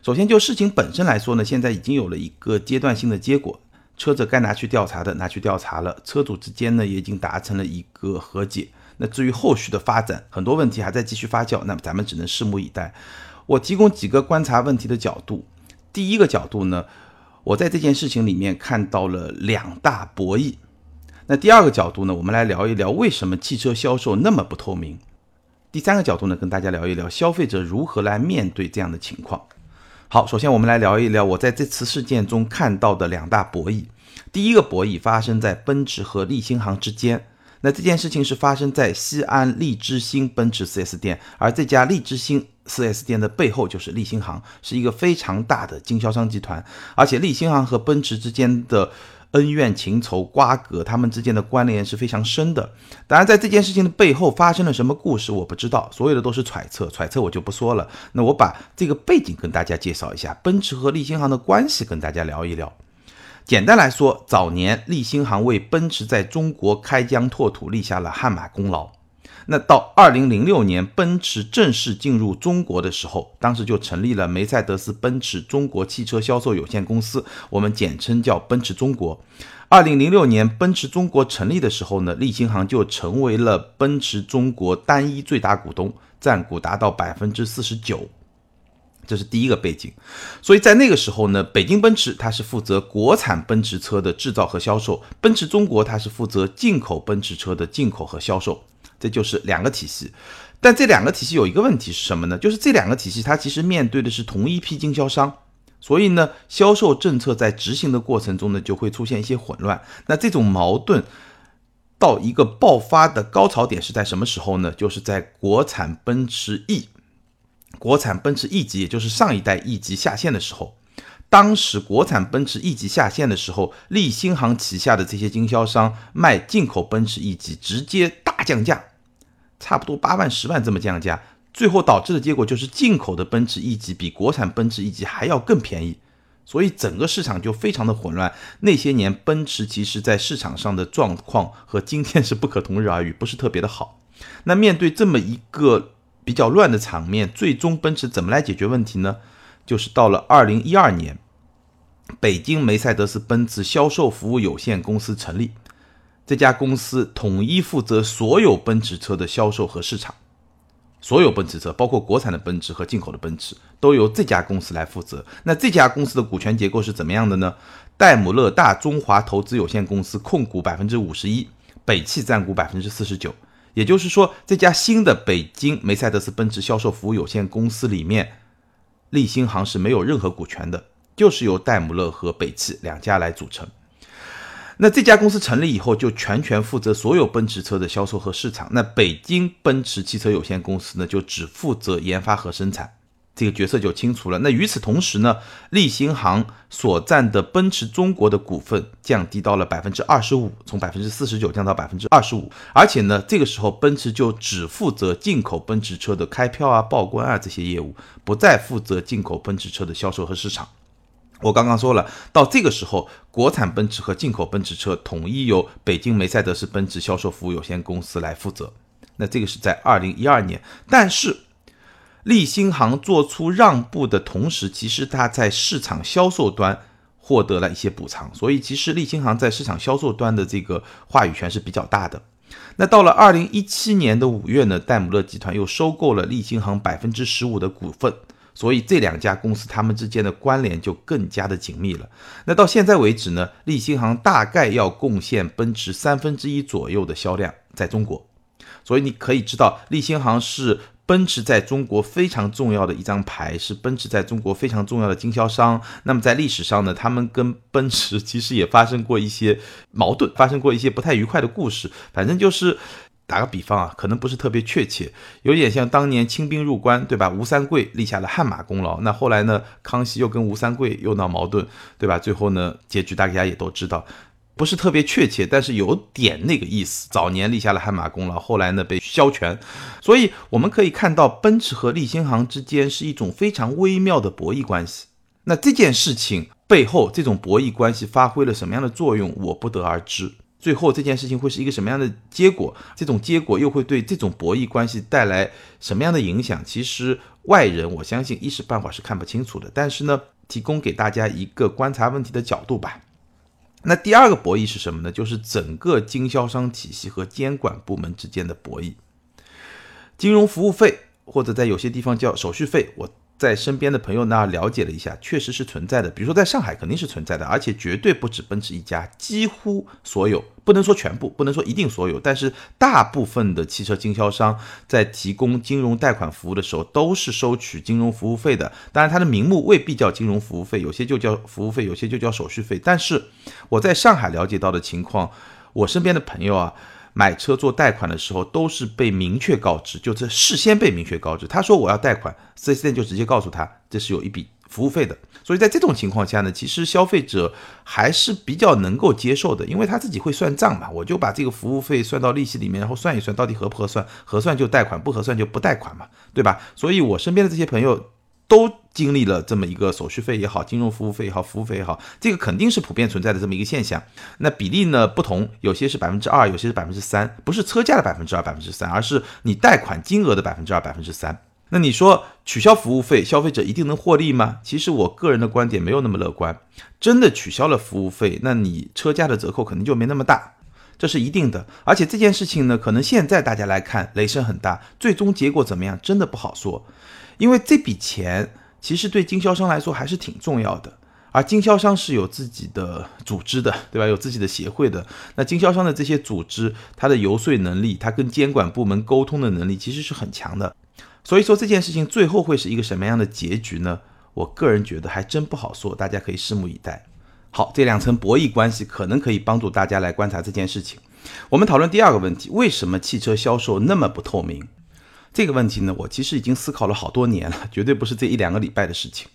首先就事情本身来说呢，现在已经有了一个阶段性的结果，车子该拿去调查的拿去调查了，车主之间呢也已经达成了一个和解。那至于后续的发展，很多问题还在继续发酵，那么咱们只能拭目以待。我提供几个观察问题的角度，第一个角度呢。我在这件事情里面看到了两大博弈。那第二个角度呢，我们来聊一聊为什么汽车销售那么不透明。第三个角度呢，跟大家聊一聊消费者如何来面对这样的情况。好，首先我们来聊一聊我在这次事件中看到的两大博弈。第一个博弈发生在奔驰和利星行之间。那这件事情是发生在西安利之星奔驰 4S 店，而这家利之星 4S 店的背后就是利星行，是一个非常大的经销商集团。而且利星行和奔驰之间的恩怨情仇、瓜葛，他们之间的关联是非常深的。当然，在这件事情的背后发生了什么故事，我不知道，所有的都是揣测，揣测我就不说了。那我把这个背景跟大家介绍一下，奔驰和利星行的关系跟大家聊一聊。简单来说，早年利星行为奔驰在中国开疆拓土立下了汗马功劳。那到二零零六年，奔驰正式进入中国的时候，当时就成立了梅赛德斯奔驰中国汽车销售有限公司，我们简称叫奔驰中国。二零零六年，奔驰中国成立的时候呢，利星行就成为了奔驰中国单一最大股东，占股达到百分之四十九。这是第一个背景，所以在那个时候呢，北京奔驰它是负责国产奔驰车的制造和销售，奔驰中国它是负责进口奔驰车的进口和销售，这就是两个体系。但这两个体系有一个问题是什么呢？就是这两个体系它其实面对的是同一批经销商，所以呢，销售政策在执行的过程中呢，就会出现一些混乱。那这种矛盾到一个爆发的高潮点是在什么时候呢？就是在国产奔驰 E。国产奔驰 E 级，也就是上一代 E 级下线的时候，当时国产奔驰 E 级下线的时候，利星行旗下的这些经销商卖进口奔驰 E 级，直接大降价，差不多八万、十万这么降价，最后导致的结果就是进口的奔驰 E 级比国产奔驰 E 级还要更便宜，所以整个市场就非常的混乱。那些年奔驰其实在市场上的状况和今天是不可同日而语，不是特别的好。那面对这么一个。比较乱的场面，最终奔驰怎么来解决问题呢？就是到了二零一二年，北京梅赛德斯奔驰销售服务有限公司成立，这家公司统一负责所有奔驰车的销售和市场，所有奔驰车，包括国产的奔驰和进口的奔驰，都由这家公司来负责。那这家公司的股权结构是怎么样的呢？戴姆勒大中华投资有限公司控股百分之五十一，北汽占股百分之四十九。也就是说，这家新的北京梅赛德斯奔驰销售服务有限公司里面，立新行是没有任何股权的，就是由戴姆勒和北汽两家来组成。那这家公司成立以后，就全权负责所有奔驰车的销售和市场。那北京奔驰汽车有限公司呢，就只负责研发和生产。这个角色就清楚了。那与此同时呢，利星行所占的奔驰中国的股份降低到了百分之二十五，从百分之四十九降到百分之二十五。而且呢，这个时候奔驰就只负责进口奔驰车的开票啊、报关啊这些业务，不再负责进口奔驰车的销售和市场。我刚刚说了，到这个时候，国产奔驰和进口奔驰车统一由北京梅赛德斯奔驰销售服务有限公司来负责。那这个是在二零一二年，但是。利星行做出让步的同时，其实它在市场销售端获得了一些补偿，所以其实利星行在市场销售端的这个话语权是比较大的。那到了二零一七年的五月呢，戴姆勒集团又收购了利星行百分之十五的股份，所以这两家公司他们之间的关联就更加的紧密了。那到现在为止呢，利星行大概要贡献奔驰三分之一左右的销量在中国，所以你可以知道利星行是。奔驰在中国非常重要的一张牌，是奔驰在中国非常重要的经销商。那么在历史上呢，他们跟奔驰其实也发生过一些矛盾，发生过一些不太愉快的故事。反正就是打个比方啊，可能不是特别确切，有点像当年清兵入关，对吧？吴三桂立下了汗马功劳。那后来呢，康熙又跟吴三桂又闹矛盾，对吧？最后呢，结局大家也都知道。不是特别确切，但是有点那个意思。早年立下了汗马功劳，后来呢被削权，所以我们可以看到奔驰和立新行之间是一种非常微妙的博弈关系。那这件事情背后，这种博弈关系发挥了什么样的作用，我不得而知。最后这件事情会是一个什么样的结果？这种结果又会对这种博弈关系带来什么样的影响？其实外人我相信一时半会儿是看不清楚的。但是呢，提供给大家一个观察问题的角度吧。那第二个博弈是什么呢？就是整个经销商体系和监管部门之间的博弈。金融服务费或者在有些地方叫手续费，我在身边的朋友那儿了解了一下，确实是存在的。比如说在上海肯定是存在的，而且绝对不止奔驰一家，几乎所有不能说全部，不能说一定所有，但是大部分的汽车经销商在提供金融贷款服务的时候，都是收取金融服务费的。当然，它的名目未必叫金融服务费，有些就叫服务费，有些就叫手续费。但是我在上海了解到的情况，我身边的朋友啊。买车做贷款的时候，都是被明确告知，就是事先被明确告知。他说我要贷款，4S 店就直接告诉他这是有一笔服务费的。所以在这种情况下呢，其实消费者还是比较能够接受的，因为他自己会算账嘛，我就把这个服务费算到利息里面，然后算一算到底合不合算，合算就贷款，不合算就不贷款嘛，对吧？所以我身边的这些朋友。都经历了这么一个手续费也好，金融服务费也好，服务费也好，这个肯定是普遍存在的这么一个现象。那比例呢不同，有些是百分之二，有些是百分之三，不是车价的百分之二、百分之三，而是你贷款金额的百分之二、百分之三。那你说取消服务费，消费者一定能获利吗？其实我个人的观点没有那么乐观。真的取消了服务费，那你车价的折扣肯定就没那么大，这是一定的。而且这件事情呢，可能现在大家来看雷声很大，最终结果怎么样，真的不好说。因为这笔钱其实对经销商来说还是挺重要的，而经销商是有自己的组织的，对吧？有自己的协会的。那经销商的这些组织，它的游说能力，它跟监管部门沟通的能力，其实是很强的。所以说这件事情最后会是一个什么样的结局呢？我个人觉得还真不好说，大家可以拭目以待。好，这两层博弈关系可能可以帮助大家来观察这件事情。我们讨论第二个问题：为什么汽车销售那么不透明？这个问题呢，我其实已经思考了好多年了，绝对不是这一两个礼拜的事情。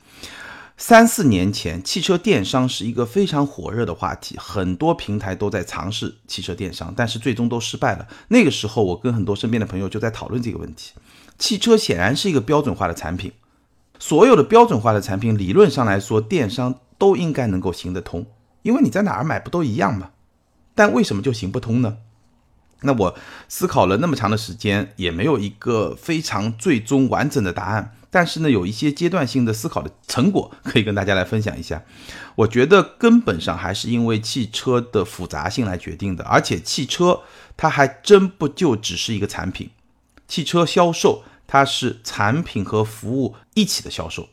三四年前，汽车电商是一个非常火热的话题，很多平台都在尝试汽车电商，但是最终都失败了。那个时候，我跟很多身边的朋友就在讨论这个问题。汽车显然是一个标准化的产品，所有的标准化的产品，理论上来说，电商都应该能够行得通，因为你在哪儿买不都一样吗？但为什么就行不通呢？那我思考了那么长的时间，也没有一个非常最终完整的答案。但是呢，有一些阶段性的思考的成果可以跟大家来分享一下。我觉得根本上还是因为汽车的复杂性来决定的，而且汽车它还真不就只是一个产品，汽车销售它是产品和服务一起的销售。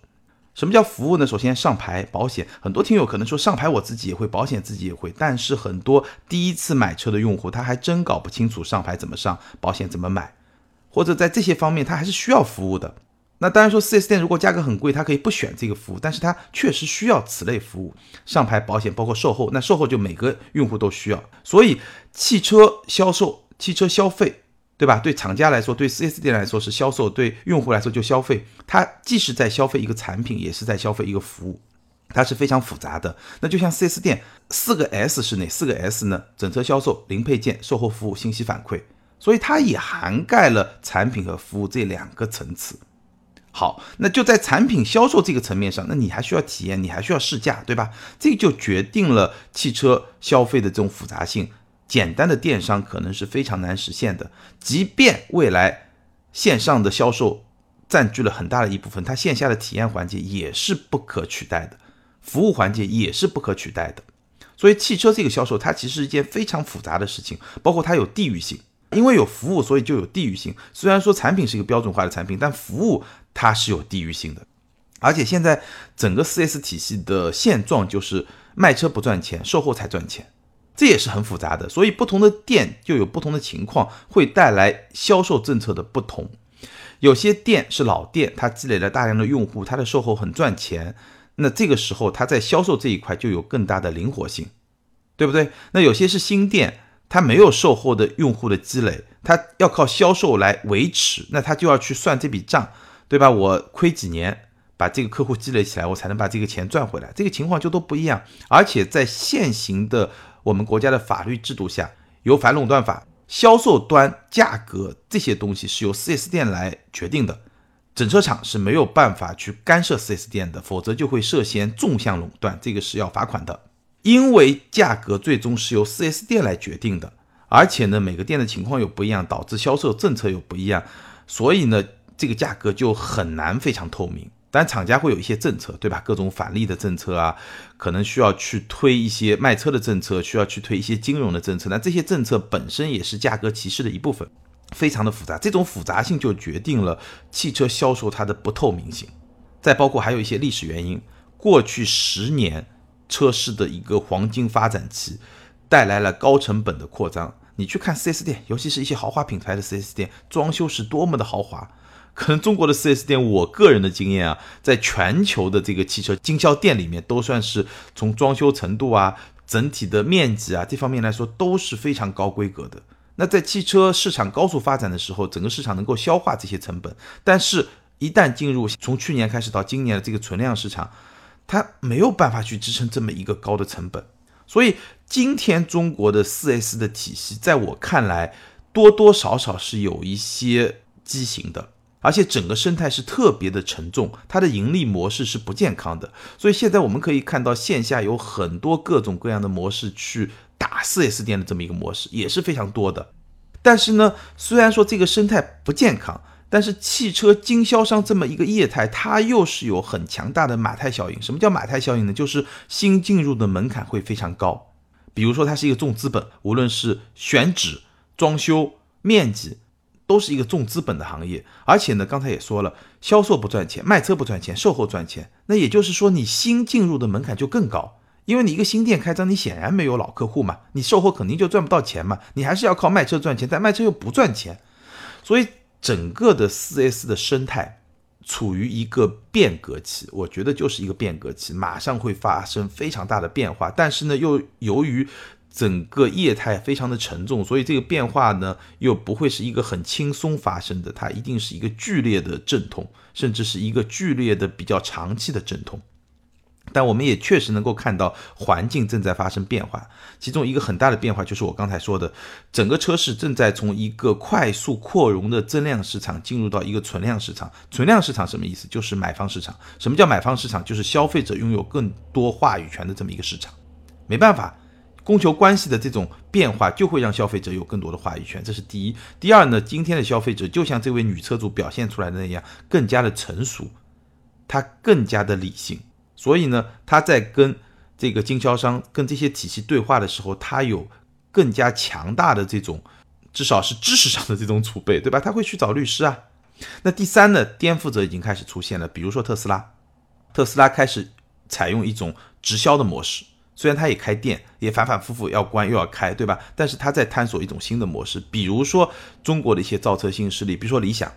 什么叫服务呢？首先上牌保险，很多听友可能说上牌我自己也会，保险自己也会，但是很多第一次买车的用户他还真搞不清楚上牌怎么上，保险怎么买，或者在这些方面他还是需要服务的。那当然说四 S 店如果价格很贵，他可以不选这个服务，但是他确实需要此类服务，上牌保险包括售后，那售后就每个用户都需要，所以汽车销售、汽车消费。对吧？对厂家来说，对 4S 店来说是销售，对用户来说就消费。它既是在消费一个产品，也是在消费一个服务，它是非常复杂的。那就像 4S 店四个 S 是哪四个 S 呢？整车销售、零配件、售后服务、信息反馈。所以它也涵盖了产品和服务这两个层次。好，那就在产品销售这个层面上，那你还需要体验，你还需要试驾，对吧？这就决定了汽车消费的这种复杂性。简单的电商可能是非常难实现的，即便未来线上的销售占据了很大的一部分，它线下的体验环节也是不可取代的，服务环节也是不可取代的。所以汽车这个销售它其实是一件非常复杂的事情，包括它有地域性，因为有服务，所以就有地域性。虽然说产品是一个标准化的产品，但服务它是有地域性的。而且现在整个 4S 体系的现状就是卖车不赚钱，售后才赚钱。这也是很复杂的，所以不同的店就有不同的情况，会带来销售政策的不同。有些店是老店，它积累了大量的用户，它的售后很赚钱，那这个时候它在销售这一块就有更大的灵活性，对不对？那有些是新店，它没有售后的用户的积累，它要靠销售来维持，那它就要去算这笔账，对吧？我亏几年把这个客户积累起来，我才能把这个钱赚回来，这个情况就都不一样。而且在现行的我们国家的法律制度下，有反垄断法，销售端价格这些东西是由 4S 店来决定的，整车厂是没有办法去干涉 4S 店的，否则就会涉嫌纵向垄断，这个是要罚款的。因为价格最终是由 4S 店来决定的，而且呢，每个店的情况又不一样，导致销售政策又不一样，所以呢，这个价格就很难非常透明。但厂家会有一些政策，对吧？各种返利的政策啊，可能需要去推一些卖车的政策，需要去推一些金融的政策。那这些政策本身也是价格歧视的一部分，非常的复杂。这种复杂性就决定了汽车销售它的不透明性。再包括还有一些历史原因，过去十年车市的一个黄金发展期，带来了高成本的扩张。你去看 4S 店，尤其是一些豪华品牌的 4S 店，装修是多么的豪华。可能中国的 4S 店，我个人的经验啊，在全球的这个汽车经销店里面，都算是从装修程度啊、整体的面积啊这方面来说，都是非常高规格的。那在汽车市场高速发展的时候，整个市场能够消化这些成本，但是，一旦进入从去年开始到今年的这个存量市场，它没有办法去支撑这么一个高的成本。所以，今天中国的 4S 的体系，在我看来，多多少少是有一些畸形的，而且整个生态是特别的沉重，它的盈利模式是不健康的。所以现在我们可以看到，线下有很多各种各样的模式去。打 4S 店的这么一个模式也是非常多的，但是呢，虽然说这个生态不健康，但是汽车经销商这么一个业态，它又是有很强大的马太效应。什么叫马太效应呢？就是新进入的门槛会非常高，比如说它是一个重资本，无论是选址、装修、面积，都是一个重资本的行业。而且呢，刚才也说了，销售不赚钱，卖车不赚钱，售后赚钱。那也就是说，你新进入的门槛就更高。因为你一个新店开张，你显然没有老客户嘛，你售后肯定就赚不到钱嘛，你还是要靠卖车赚钱，但卖车又不赚钱，所以整个的四 S 的生态处于一个变革期，我觉得就是一个变革期，马上会发生非常大的变化。但是呢，又由于整个业态非常的沉重，所以这个变化呢又不会是一个很轻松发生的，它一定是一个剧烈的阵痛，甚至是一个剧烈的比较长期的阵痛。但我们也确实能够看到环境正在发生变化，其中一个很大的变化就是我刚才说的，整个车市正在从一个快速扩容的增量市场进入到一个存量市场。存量市场什么意思？就是买方市场。什么叫买方市场？就是消费者拥有更多话语权的这么一个市场。没办法，供求关系的这种变化就会让消费者有更多的话语权，这是第一。第二呢，今天的消费者就像这位女车主表现出来的那样，更加的成熟，她更加的理性。所以呢，他在跟这个经销商、跟这些体系对话的时候，他有更加强大的这种，至少是知识上的这种储备，对吧？他会去找律师啊。那第三呢，颠覆者已经开始出现了，比如说特斯拉，特斯拉开始采用一种直销的模式，虽然他也开店，也反反复复要关又要开，对吧？但是他在探索一种新的模式，比如说中国的一些造车新势力，比如说理想，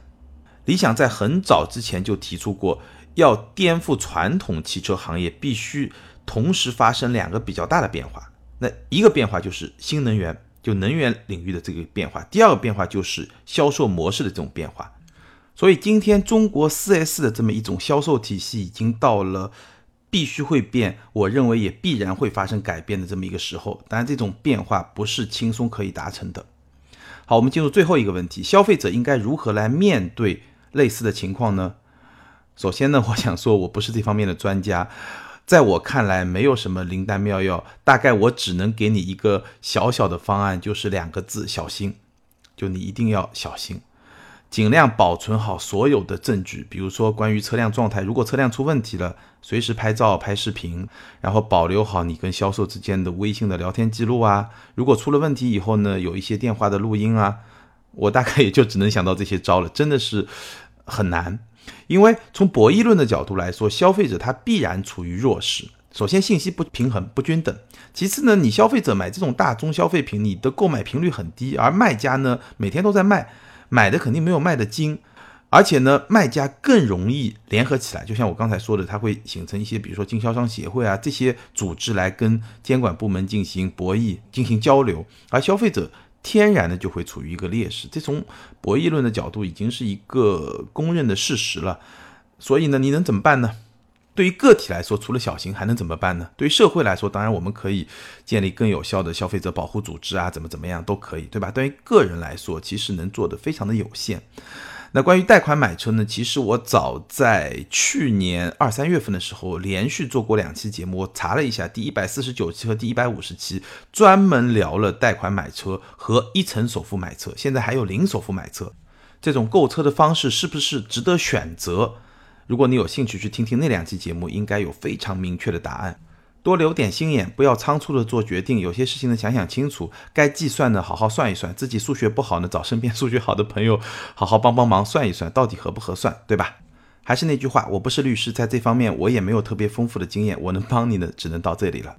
理想在很早之前就提出过。要颠覆传统汽车行业，必须同时发生两个比较大的变化。那一个变化就是新能源，就能源领域的这个变化；第二个变化就是销售模式的这种变化。所以今天中国 4S 的这么一种销售体系，已经到了必须会变，我认为也必然会发生改变的这么一个时候。当然，这种变化不是轻松可以达成的。好，我们进入最后一个问题：消费者应该如何来面对类似的情况呢？首先呢，我想说，我不是这方面的专家，在我看来，没有什么灵丹妙药，大概我只能给你一个小小的方案，就是两个字：小心。就你一定要小心，尽量保存好所有的证据，比如说关于车辆状态，如果车辆出问题了，随时拍照、拍视频，然后保留好你跟销售之间的微信的聊天记录啊。如果出了问题以后呢，有一些电话的录音啊，我大概也就只能想到这些招了，真的是很难。因为从博弈论的角度来说，消费者他必然处于弱势。首先，信息不平衡、不均等；其次呢，你消费者买这种大宗消费品，你的购买频率很低，而卖家呢每天都在卖，买的肯定没有卖的精。而且呢，卖家更容易联合起来，就像我刚才说的，它会形成一些，比如说经销商协会啊这些组织来跟监管部门进行博弈、进行交流，而消费者。天然的就会处于一个劣势，这从博弈论的角度已经是一个公认的事实了。所以呢，你能怎么办呢？对于个体来说，除了小型还能怎么办呢？对于社会来说，当然我们可以建立更有效的消费者保护组织啊，怎么怎么样都可以，对吧？对于个人来说，其实能做的非常的有限。那关于贷款买车呢？其实我早在去年二三月份的时候，连续做过两期节目。我查了一下，第一百四十九期和第一百五十期，专门聊了贷款买车和一层首付买车。现在还有零首付买车，这种购车的方式是不是值得选择？如果你有兴趣去听听那两期节目，应该有非常明确的答案。多留点心眼，不要仓促的做决定。有些事情呢，想想清楚。该计算的，好好算一算。自己数学不好呢，找身边数学好的朋友，好好帮帮忙，算一算，到底合不合算，对吧？还是那句话，我不是律师，在这方面我也没有特别丰富的经验，我能帮你的只能到这里了。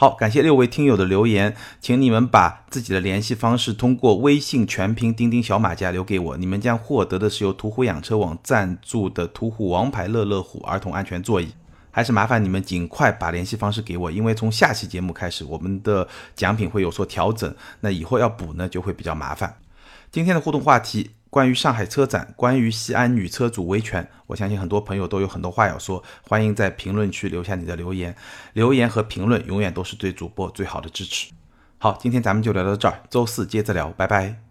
好，感谢六位听友的留言，请你们把自己的联系方式通过微信全拼钉钉小马甲留给我，你们将获得的是由途虎养车网赞助的途虎王牌乐乐虎儿童安全座椅。还是麻烦你们尽快把联系方式给我，因为从下期节目开始，我们的奖品会有所调整，那以后要补呢就会比较麻烦。今天的互动话题。关于上海车展，关于西安女车主维权，我相信很多朋友都有很多话要说，欢迎在评论区留下你的留言，留言和评论永远都是对主播最好的支持。好，今天咱们就聊到这儿，周四接着聊，拜拜。